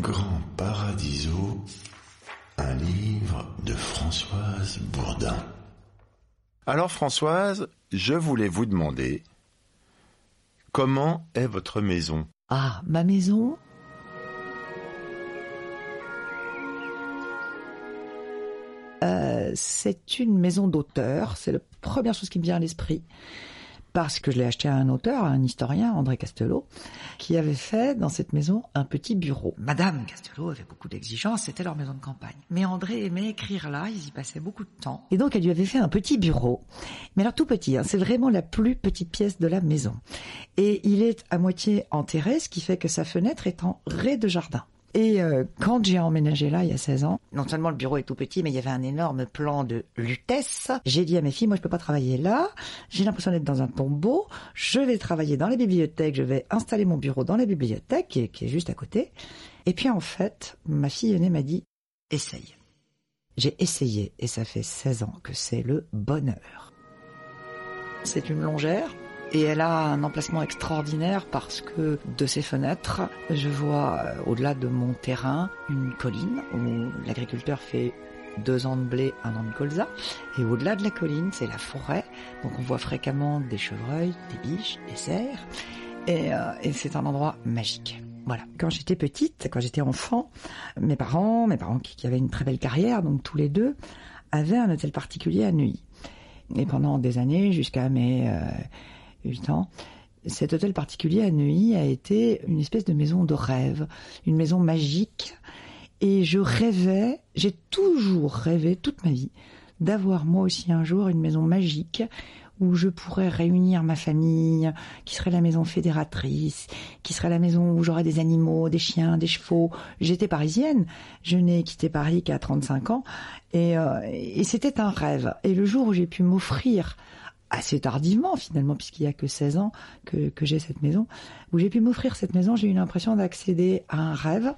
Grand Paradiso, un livre de Françoise Bourdin. Alors Françoise, je voulais vous demander, comment est votre maison? Ah, ma maison? Euh, c'est une maison d'auteur. C'est la première chose qui me vient à l'esprit. Parce que je l'ai acheté à un auteur, à un historien, André Castelot, qui avait fait dans cette maison un petit bureau. Madame Castelot avait beaucoup d'exigences, c'était leur maison de campagne. Mais André aimait écrire là, ils y passaient beaucoup de temps. Et donc elle lui avait fait un petit bureau. Mais alors tout petit, hein, c'est vraiment la plus petite pièce de la maison. Et il est à moitié enterré, ce qui fait que sa fenêtre est en rez-de-jardin. Et euh, quand j'ai emménagé là il y a 16 ans, non seulement le bureau est tout petit, mais il y avait un énorme plan de lutèce. J'ai dit à mes filles, moi je peux pas travailler là, j'ai l'impression d'être dans un tombeau, je vais travailler dans la bibliothèque, je vais installer mon bureau dans la bibliothèque qui est, qui est juste à côté. Et puis en fait, ma fille aînée m'a dit, essaye. J'ai essayé et ça fait 16 ans que c'est le bonheur. C'est une longère, et elle a un emplacement extraordinaire parce que de ses fenêtres, je vois euh, au-delà de mon terrain une colline où l'agriculteur fait deux ans de blé, un an de colza. Et au-delà de la colline, c'est la forêt. Donc on voit fréquemment des chevreuils, des biches, des cerfs. Et, euh, et c'est un endroit magique. Voilà. Quand j'étais petite, quand j'étais enfant, mes parents, mes parents qui, qui avaient une très belle carrière, donc tous les deux, avaient un hôtel particulier à Neuilly. Et pendant des années, jusqu'à mes euh, 8 ans, cet hôtel particulier à Neuilly a été une espèce de maison de rêve, une maison magique. Et je rêvais, j'ai toujours rêvé toute ma vie, d'avoir moi aussi un jour une maison magique où je pourrais réunir ma famille, qui serait la maison fédératrice, qui serait la maison où j'aurais des animaux, des chiens, des chevaux. J'étais parisienne, je n'ai quitté Paris qu'à 35 ans, et, euh, et c'était un rêve. Et le jour où j'ai pu m'offrir assez tardivement finalement, puisqu'il y a que 16 ans que, que j'ai cette maison, où j'ai pu m'offrir cette maison, j'ai eu l'impression d'accéder à un rêve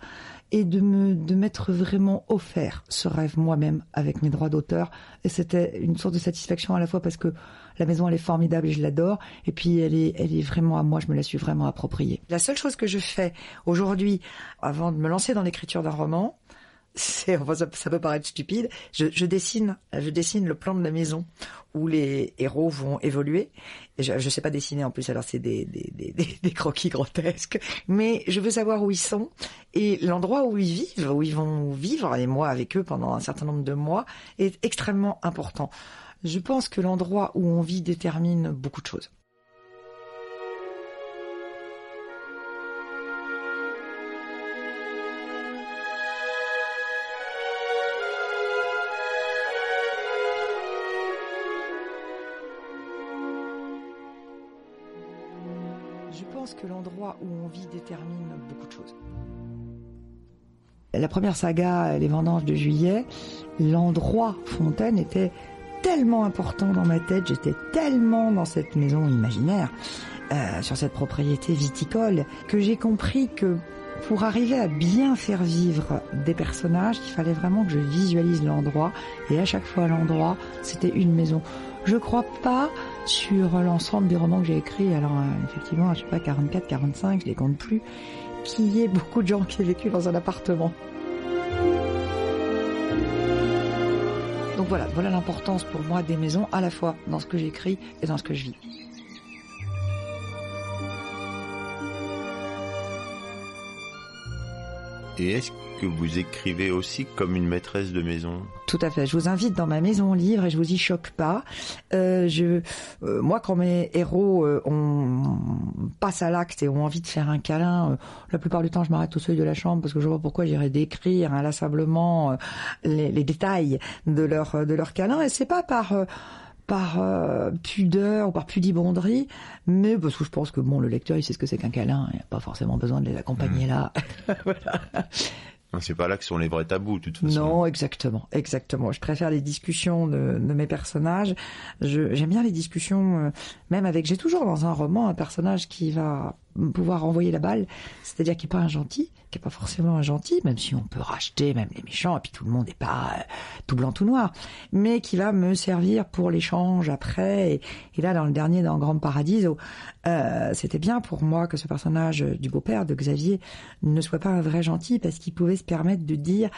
et de me de m'être vraiment offert ce rêve moi-même avec mes droits d'auteur. Et c'était une sorte de satisfaction à la fois parce que la maison elle est formidable et je l'adore, et puis elle est elle est vraiment à moi, je me la suis vraiment appropriée. La seule chose que je fais aujourd'hui, avant de me lancer dans l'écriture d'un roman, c'est ça, peut paraître stupide. Je, je, dessine, je dessine le plan de la maison où les héros vont évoluer. Je, je sais pas dessiner en plus, alors c'est des, des, des, des, croquis grotesques, mais je veux savoir où ils sont et l'endroit où ils vivent, où ils vont vivre et moi avec eux pendant un certain nombre de mois est extrêmement important. Je pense que l'endroit où on vit détermine beaucoup de choses. On vit détermine beaucoup de choses. La première saga, Les Vendanges de Juillet, l'endroit Fontaine était tellement important dans ma tête, j'étais tellement dans cette maison imaginaire, euh, sur cette propriété viticole, que j'ai compris que pour arriver à bien faire vivre des personnages, il fallait vraiment que je visualise l'endroit, et à chaque fois l'endroit, c'était une maison. Je crois pas sur l'ensemble des romans que j'ai écrits, alors euh, effectivement, je sais pas, 44, 45, je les compte plus, qu'il y ait beaucoup de gens qui aient vécu dans un appartement. Donc voilà, voilà l'importance pour moi des maisons, à la fois dans ce que j'écris et dans ce que je vis. Et est-ce que vous écrivez aussi comme une maîtresse de maison? Tout à fait. Je vous invite dans ma maison livre et je vous y choque pas. Euh, je, euh, moi, quand mes héros euh, on passe à l'acte et ont envie de faire un câlin, euh, la plupart du temps, je m'arrête au seuil de la chambre parce que je vois pourquoi j'irais décrire inlassablement les, détails de leur de leur câlin. Et c'est pas par par euh, pudeur ou par pudibonderie, mais parce que je pense que bon, le lecteur il sait ce que c'est qu'un câlin, il n'y a pas forcément besoin de les accompagner mmh. là. voilà. C'est pas là que sont les vrais tabous, de toute façon. Non, exactement, exactement. Je préfère les discussions de, de mes personnages. J'aime bien les discussions, euh, même avec. J'ai toujours dans un roman un personnage qui va pouvoir envoyer la balle, c'est-à-dire qui est pas un gentil, qui est pas forcément un gentil, même si on peut racheter même les méchants, et puis tout le monde n'est pas euh, tout blanc tout noir, mais qui va me servir pour l'échange après. Et, là, dans le dernier, dans Grand Paradiso, euh, c'était bien pour moi que ce personnage du beau-père de Xavier ne soit pas un vrai gentil, parce qu'il pouvait se permettre de dire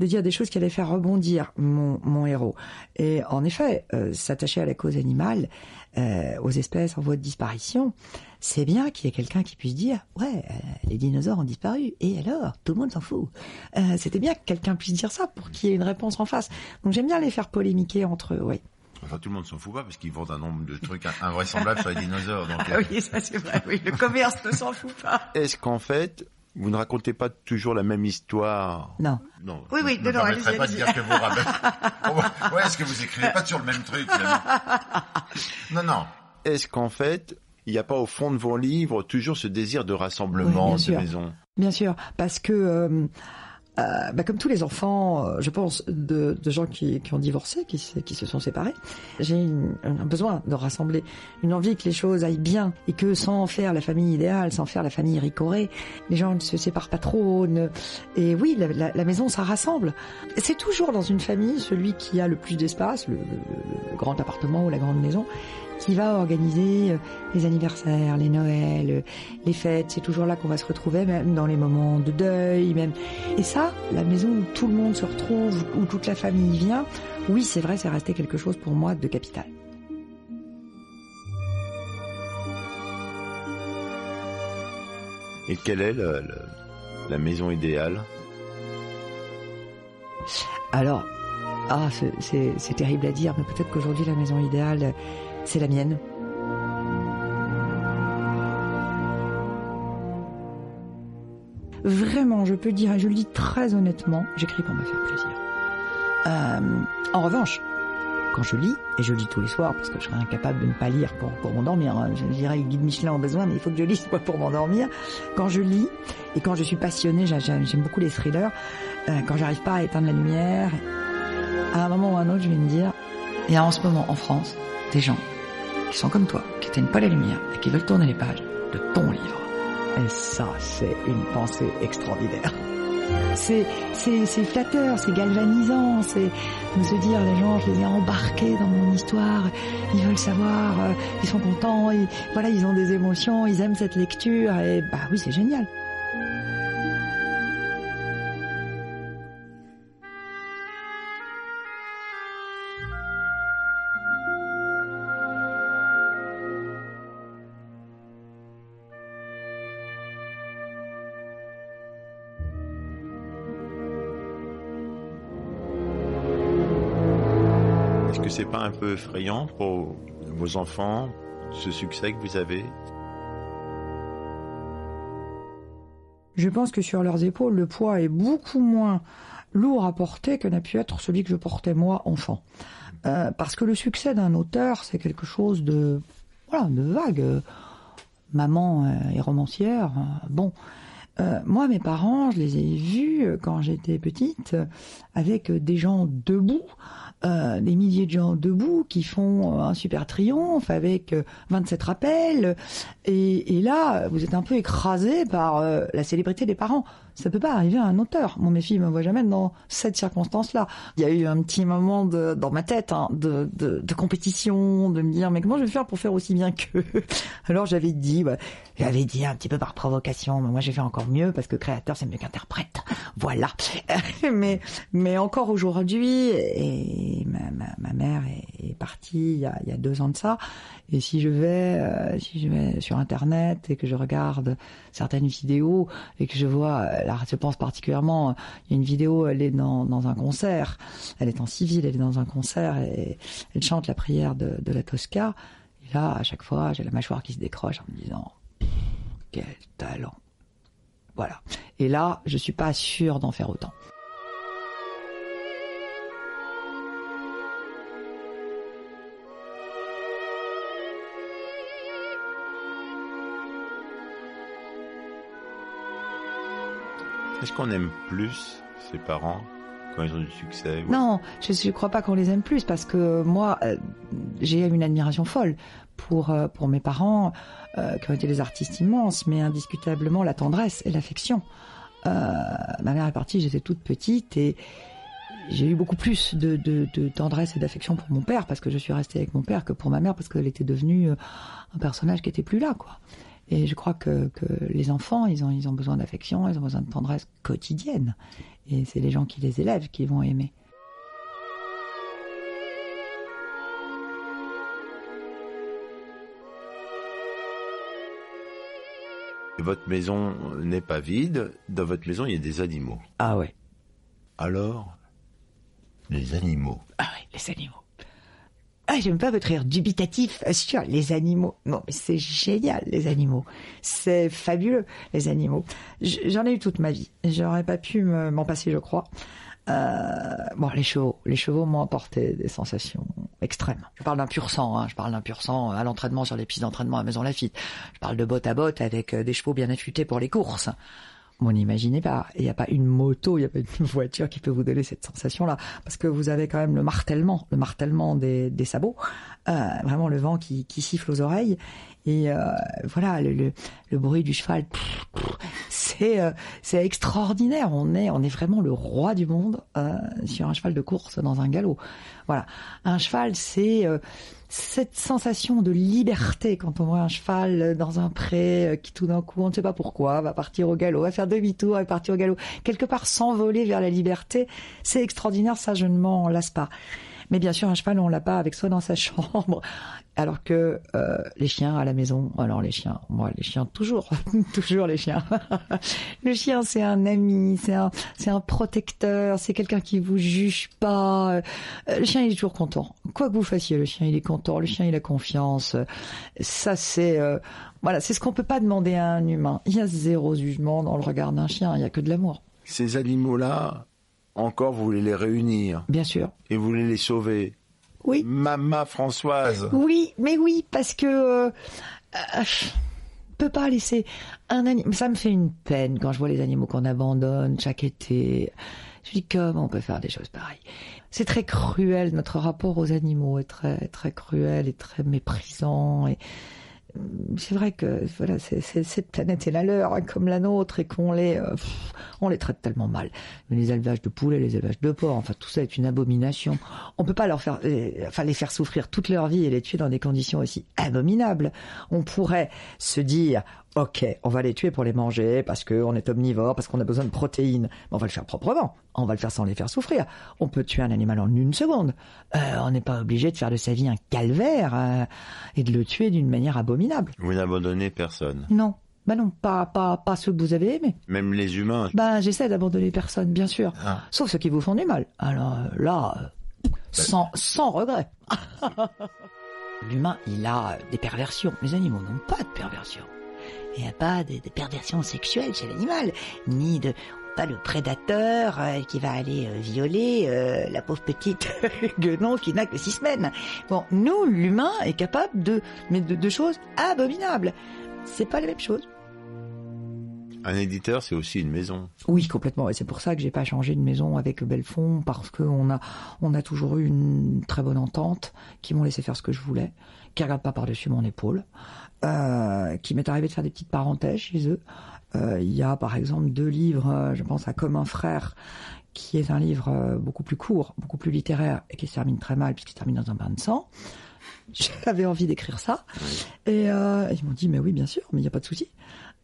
de dire des choses qui allaient faire rebondir mon, mon héros. Et en effet, euh, s'attacher à la cause animale, euh, aux espèces en voie de disparition, c'est bien qu'il y ait quelqu'un qui puisse dire ouais euh, les dinosaures ont disparu et alors tout le monde s'en fout. Euh, C'était bien que quelqu'un puisse dire ça pour qu'il y ait une réponse en face. Donc j'aime bien les faire polémiquer entre eux. Oui. Enfin, tout le monde s'en fout pas parce qu'ils vendent un nombre de trucs invraisemblables sur les dinosaures. Donc, ah oui, ça c'est vrai. Oui, le commerce ne s'en fout pas. Est-ce qu'en fait, vous ne racontez pas toujours la même histoire? Non. Non. Oui, oui, me non, allez-y, pas de dire que vous racontez. ouais, est-ce que vous écrivez pas toujours le même truc Non, non. Est-ce qu'en fait, il n'y a pas au fond de vos livres toujours ce désir de rassemblement de sûr. maison Bien sûr, parce que euh, euh, bah, comme tous les enfants, euh, je pense, de, de gens qui, qui ont divorcé, qui, se- qui se sont séparés, j'ai un besoin de rassembler, une envie que les choses aillent bien et que sans faire la famille idéale, sans faire la famille ricorée, les gens ne se séparent pas trop. Ne... Et oui, la, la- la maison, ça rassemble. C'est toujours dans une famille celui qui a le plus d'espace, le, le- le grand appartement ou la grande maison, qui va organiser euh, les anniversaires, les Noëls, euh, les fêtes. C'est toujours là qu'on va se retrouver, même dans les moments de deuil, même. Et ça, la maison où tout le monde se retrouve, où toute la famille vient, oui, c'est vrai, c'est resté quelque chose pour moi de capital. Et quelle est le- le- la maison idéale? Alors, ah, c'est terrible à dire, mais peut-être qu'aujourd'hui la maison idéale, c'est la mienne. Vraiment, je peux dire, et je le dis très honnêtement, j'écris pour me faire plaisir. Euh, en revanche, quand je lis, et je lis tous les soirs parce que je serais incapable de ne pas lire pour, m'endormir, hein, je dirais le guide Michelin au besoin, mais il faut que je lise pour m'endormir. Quand je lis, et quand je suis passionnée, j'a- j'aime beaucoup les thrillers, euh, quand j'arrive pas à éteindre la lumière, à un moment ou à un autre, je vais me dire, il en ce moment en France des gens qui sont comme toi, qui éteignent pas la lumière et qui veulent tourner les pages de ton livre. Et ça, c'est une pensée extraordinaire. C'est, c'est, c'est flatteur, c'est galvanisant, c'est de se dire les gens, je les ai embarqués dans mon histoire, ils veulent savoir, euh, ils sont contents, ils, voilà, ils ont des émotions, ils aiment cette lecture et bah oui, c'est génial. C'est pas un peu effrayant pour vos enfants, ce succès que vous avez? Je pense que sur leurs épaules, le poids est beaucoup moins lourd à porter que n'a pu être celui que je portais moi enfant. Euh, parce que le succès d'un auteur, c'est quelque chose de voilà, de vague. Euh, Maman euh, est romancière. bon, moi, mes parents, je les ai vus quand j'étais petite avec des gens debout, euh, des milliers de gens debout qui font euh, un super triomphe avec euh, 27 rappels. Et, là, vous êtes un peu écrasé par euh, la célébrité des parents. Ça peut pas arriver à un auteur. Mon mes filles me voient jamais dans cette circonstance-là. Il y a eu un petit moment de, dans ma tête hein, de, de, de compétition, de me dire mais comment je vais faire pour faire aussi bien qu'eux Alors j'avais dit, bah, j'avais dit un petit peu par provocation, mais moi j'ai fait encore mieux parce que créateur c'est mieux qu'interprète. Voilà. mais mais encore aujourd'hui, et ma, ma, ma mère est, est partie il y, a, il y a deux ans de ça. Et si je vais, euh, si je vais sur internet et que je regarde certaines vidéos et que je vois, je pense particulièrement, il y a une vidéo, elle est dans, un concert, elle est en civil, elle est dans un concert et elle chante la prière de, la Tosca. Et là, à chaque fois, j'ai la mâchoire qui se décroche en me disant, quel talent. Voilà. Et là, je suis pas sûre d'en faire autant. Est-ce qu'on aime plus ses parents quand ils ont du succès Non, je ne crois pas qu'on les aime plus parce que moi, euh, j'ai une admiration folle pour, euh, pour mes parents euh, qui ont été des artistes immenses, mais indiscutablement la tendresse et l'affection. ma mère est partie, j'étais toute petite et j'ai eu beaucoup plus de, de, de tendresse et d'affection pour mon père parce que je suis restée avec mon père que pour ma mère parce qu'elle était devenue un personnage qui était plus là, quoi. Et je crois que, que les enfants, ils ont, ils ont besoin d'affection, ils ont besoin de tendresse quotidienne. Et c'est les gens qui les élèvent qui vont aimer. Votre maison n'est pas vide. Dans votre maison, il y a des animaux. Ah ouais. Alors, les animaux. Ah ouais, les animaux. Ah, j'aime pas votre rire dubitatif sur les animaux. Non, mais c'est génial, les animaux. C'est fabuleux, les animaux. J'en ai eu toute ma vie. J'aurais pas pu m'en passer, je crois. Euh, bon, les chevaux, les chevaux m'ont apporté des sensations extrêmes. Je parle d'un pur sang, hein. je parle d'un pur sang à l'entraînement sur les pistes d'entraînement à Maison Lafitte. Je parle de botte à botte avec euh, des chevaux bien affûtés pour les courses. Bon, n'imaginez pas, il n'y a pas une moto, il n'y a pas une voiture qui peut vous donner cette sensation-là, parce que vous avez quand même le martèlement, le martèlement des, des sabots, euh, vraiment le vent qui, qui, siffle aux oreilles, et euh, voilà le, le, le, bruit du cheval, c'est euh, c'est extraordinaire. On est on est vraiment le roi du monde euh, sur un cheval de course dans un galop. Voilà, un cheval, c'est euh, cette sensation de liberté quand on voit un cheval dans un pré euh, qui tout d'un coup, on ne sait pas pourquoi, va partir au galop, va faire demi-tour, va partir au galop, quelque part s'envoler vers la liberté, c'est extraordinaire, ça je ne m'en lasse pas. Mais bien sûr, un cheval, on l'a pas avec soi dans sa chambre. Alors que euh, les chiens à la maison, alors les chiens, moi les chiens toujours, toujours les chiens. le chien c'est un ami, c'est un, c'est un protecteur, c'est quelqu'un qui vous juge pas. Euh, le chien il est toujours content. Quoi que vous fassiez, le chien il est content, le chien il a confiance. Ça c'est euh, voilà, c'est ce qu'on peut pas demander à un humain. Il y a zéro jugement dans le regard d'un chien, il y a que de l'amour. Ces animaux là, encore vous voulez les réunir. Bien sûr. Et vous voulez les sauver. Oui. Mama Françoise. Oui, mais oui, parce que euh, euh peut pas laisser un animal. Ça me fait une peine quand je vois les animaux qu'on abandonne chaque été. Je dis comment on peut faire des choses pareilles? C'est très cruel. Notre rapport aux animaux est très très cruel et très méprisant et c'est vrai que voilà, cette planète est la leur, hein, comme la nôtre, et qu'on les, euh, les traite tellement mal. les élevages de poulets, les élevages de porcs, enfin tout ça est une abomination. On peut pas leur faire, euh, enfin les faire souffrir toute leur vie et les tuer dans des conditions aussi abominables. On pourrait se dire, ok, on va les tuer pour les manger parce qu'on est omnivore, parce qu'on a besoin de protéines. Mais on va le faire proprement. On va le faire sans les faire souffrir. On peut tuer un animal en une seconde. Euh, on n'est pas obligé de faire de sa vie un calvaire euh, et de le tuer d'une manière abominable. Vous n'abandonnez personne. Non. Bah non, pas, pas, pas ceux que vous avez aimés. Même les humains. Bah j'essaie d'abandonner personne, bien sûr. Ah. Sauf ceux qui vous font du mal. Alors euh, là, bah. sans, sans regret. L'humain, il a des perversions. Les animaux n'ont pas de perversions. Il n'y a pas de, perversion sexuelle chez l'animal, ni de pas le prédateur euh, qui va aller euh, violer euh, la pauvre petite guenon qui n'a que six semaines. Bon, nous, l'humain est capable de, mais de, choses abominables. C'est pas la même chose. Un éditeur, c'est aussi une maison. Oui, complètement. Et c'est pour ça que j'ai pas changé de maison avec Belfond, parce qu'on a, on a toujours eu une très bonne entente, qui m'ont laissé faire ce que je voulais, qui regarde pas par-dessus mon épaule. Euh, qui m'est arrivé de faire des petites parenthèses chez eux. Euh, il y a par exemple deux livres, euh, je pense à Comme un frère, qui est un livre beaucoup plus court, beaucoup plus littéraire et qui se termine très mal puisqu'il se termine dans un bain de sang. J'avais envie d'écrire ça et ils m'ont dit mais oui bien sûr, mais il n'y a pas de souci.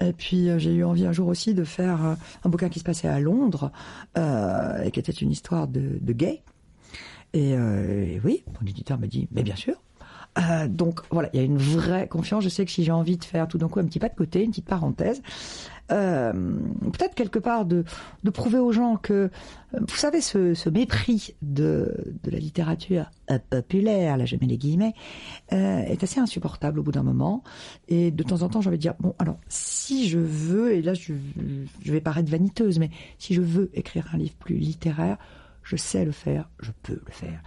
Et puis j'ai eu envie un jour aussi de faire un bouquin qui se passait à Londres et qui était une histoire de, de gay. Et, et oui, mon éditeur m'a dit mais bien sûr. Euh, donc voilà, il y a une vraie confiance. Je sais que si j'ai envie de faire tout d'un coup un petit pas de côté, une petite parenthèse, euh, peut-être quelque part de, de prouver aux gens que, euh, vous savez, ce, ce mépris de, de la littérature populaire, là je mets les guillemets, euh, est assez insupportable au bout d'un moment. Et de temps en temps, j'ai envie de dire, bon, alors, si je veux, et là je, je vais paraître vaniteuse, mais si je veux écrire un livre plus littéraire, je sais le faire, je peux le faire.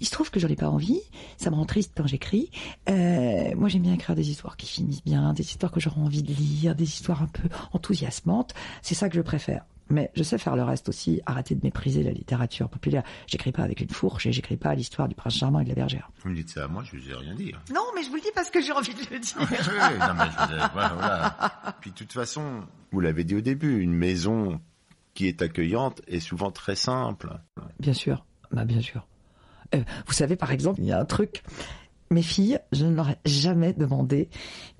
Il se trouve que j'en ai pas envie, ça me rend triste quand j'écris. Euh, moi j'aime bien écrire des histoires qui finissent bien, des histoires que j'aurai envie de lire, des histoires un peu enthousiasmantes. C'est ça que je préfère. Mais je sais faire le reste aussi, arrêter de mépriser la littérature populaire. J'écris pas avec une fourche et j'écris pas l'histoire du prince charmant et de la bergère. Vous me dites ça à moi, je vous ai rien dit. Non, mais je vous le dis parce que j'ai envie de le dire. oui, oui, non, mais je vous ai... voilà. Puis de toute façon, vous l'avez dit au début, une maison qui est accueillante est souvent très simple. Bien sûr, bah bien sûr. Euh, vous savez, par exemple, il y a un truc. Mes filles, je ne leur ai jamais demandé,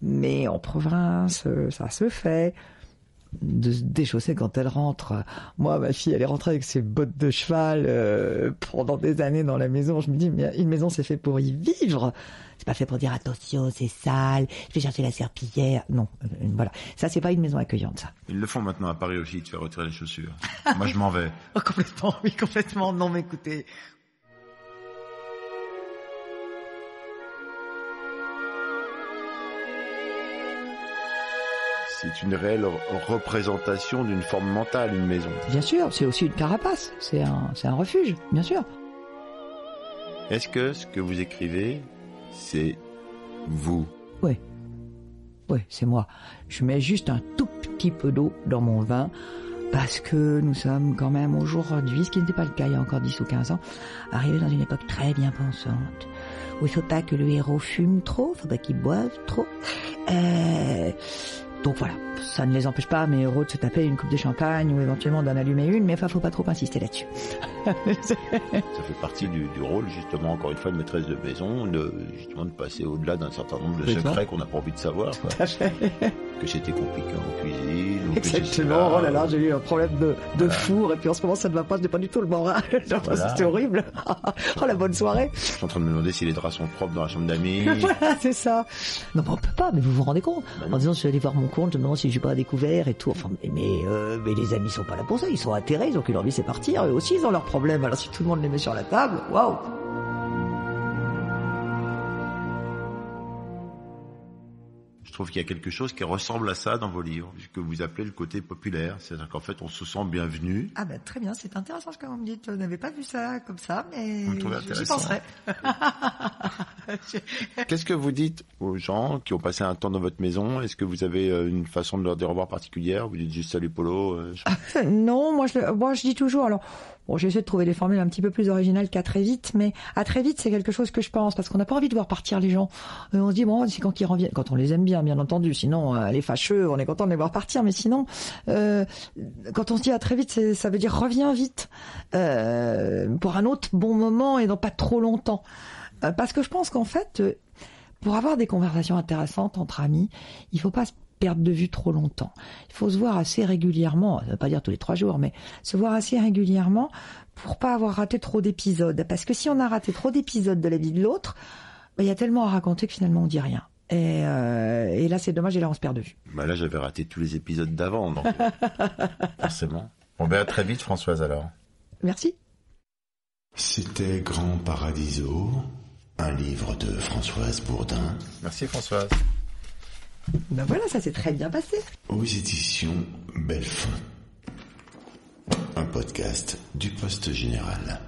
mais en province, ça se fait de se déchausser quand elle rentre. Moi, ma fille, elle est rentrée avec ses bottes de cheval euh, pendant des années dans la maison. Je me dis, mais une maison, c'est fait pour y vivre. C'est pas fait pour dire attention, c'est sale, je vais chercher la serpillière. Non, voilà. Ça, c'est pas une maison accueillante, ça. Ils le font maintenant à Paris aussi, de faire retirer les chaussures. Moi, je m'en vais. Oh, complètement, oui, complètement. Non, mais écoutez, c'est une réelle représentation d'une forme mentale, une maison. Bien sûr, c'est aussi une carapace, c'est un, c'est un refuge, bien sûr. Est-ce que ce que vous écrivez, c'est vous Oui. Oui, c'est moi. Je mets juste un tout petit peu d'eau dans mon vin parce que nous sommes quand même aujourd'hui, ce qui n'était pas le cas il y a encore 10 ou 15 ans, arrivés dans une époque très bien pensante, où il faut pas que le héros fume trop, faut pas qu'il boive trop. Euh, donc voilà, ça ne les empêche pas, mais heureux de se taper une coupe de champagne ou éventuellement d'en allumer une, mais il faut pas trop insister là-dessus. ça fait partie du, rôle, justement, encore une fois, de maîtresse de maison, de, justement, de passer au-delà d'un certain nombre de secrets qu'on n'a pas envie de savoir. Que c'était compliqué en cuisine. Exactement, oh là là, j'ai eu un problème de, four, et puis en ce moment, ça ne va pas, je n'ai pas du tout le moral. C'était horrible. oh, la bonne soirée. Je suis en train de me demander si les draps sont propres dans la chambre d'amis. voilà, c'est ça. Non, mais on peut pas, mais vous vous rendez compte. Bah en disant, je suis allé voir mon compte, je me demande si je suis pas découvert et tout. Enfin, mais, euh, mais les amis sont pas là pour ça, ils sont atterrés, ils ont qu'une envie, c'est partir. Eux aussi, ils ont leurs problèmes. Alors si tout le monde les met sur la table, waouh Je trouve qu'il y a quelque chose qui ressemble à ça dans vos livres, que vous appelez le côté populaire. C'est-à-dire qu'en fait, on se sent bienvenu. Ah ben très bien, c'est intéressant ce que vous me dites. Je n'avais pas vu ça comme ça, mais j'y penserai. Qu'est-ce que vous dites aux gens qui ont passé un temps dans votre maison? Est-ce que vous avez euh, une façon de leur dire au revoir particulière? Vous dites juste salut Polo euh, Non, moi je, moi je dis toujours. Alors Bon, j'essaie de trouver des formules un petit peu plus originales qu'à très vite, mais à très vite, c'est quelque chose que je pense, parce qu'on n'a pas envie de voir partir les gens. Euh, on se dit, bon, c'est quand ils reviennent, quand on les aime bien, bien entendu, sinon, euh, les fâcheux, on est content de les voir partir, mais sinon, euh, quand on se dit à très vite, ça veut dire reviens vite, euh, pour un autre bon moment et non pas trop longtemps. Parce que je pense qu'en fait, pour avoir des conversations intéressantes entre amis, il faut pas se perdre de vue trop longtemps. Il faut se voir assez régulièrement, ça veut pas dire tous les trois jours, mais se voir assez régulièrement pour pas avoir raté trop d'épisodes. Parce que si on a raté trop d'épisodes de la vie de l'autre, bah, il y a tellement à raconter que finalement on dit rien. Et, euh, là, c'est dommage, et là, on se perd de vue. Bah là, j'avais raté tous les épisodes d'avant, donc forcément. Bon, ben à très vite, Françoise, alors. Merci. C'était Grand Paradiso, un livre de Françoise Bourdin. Merci, Françoise. Ben voilà, ça s'est très bien passé. Aux éditions Bellefond. Un podcast du Poste Général.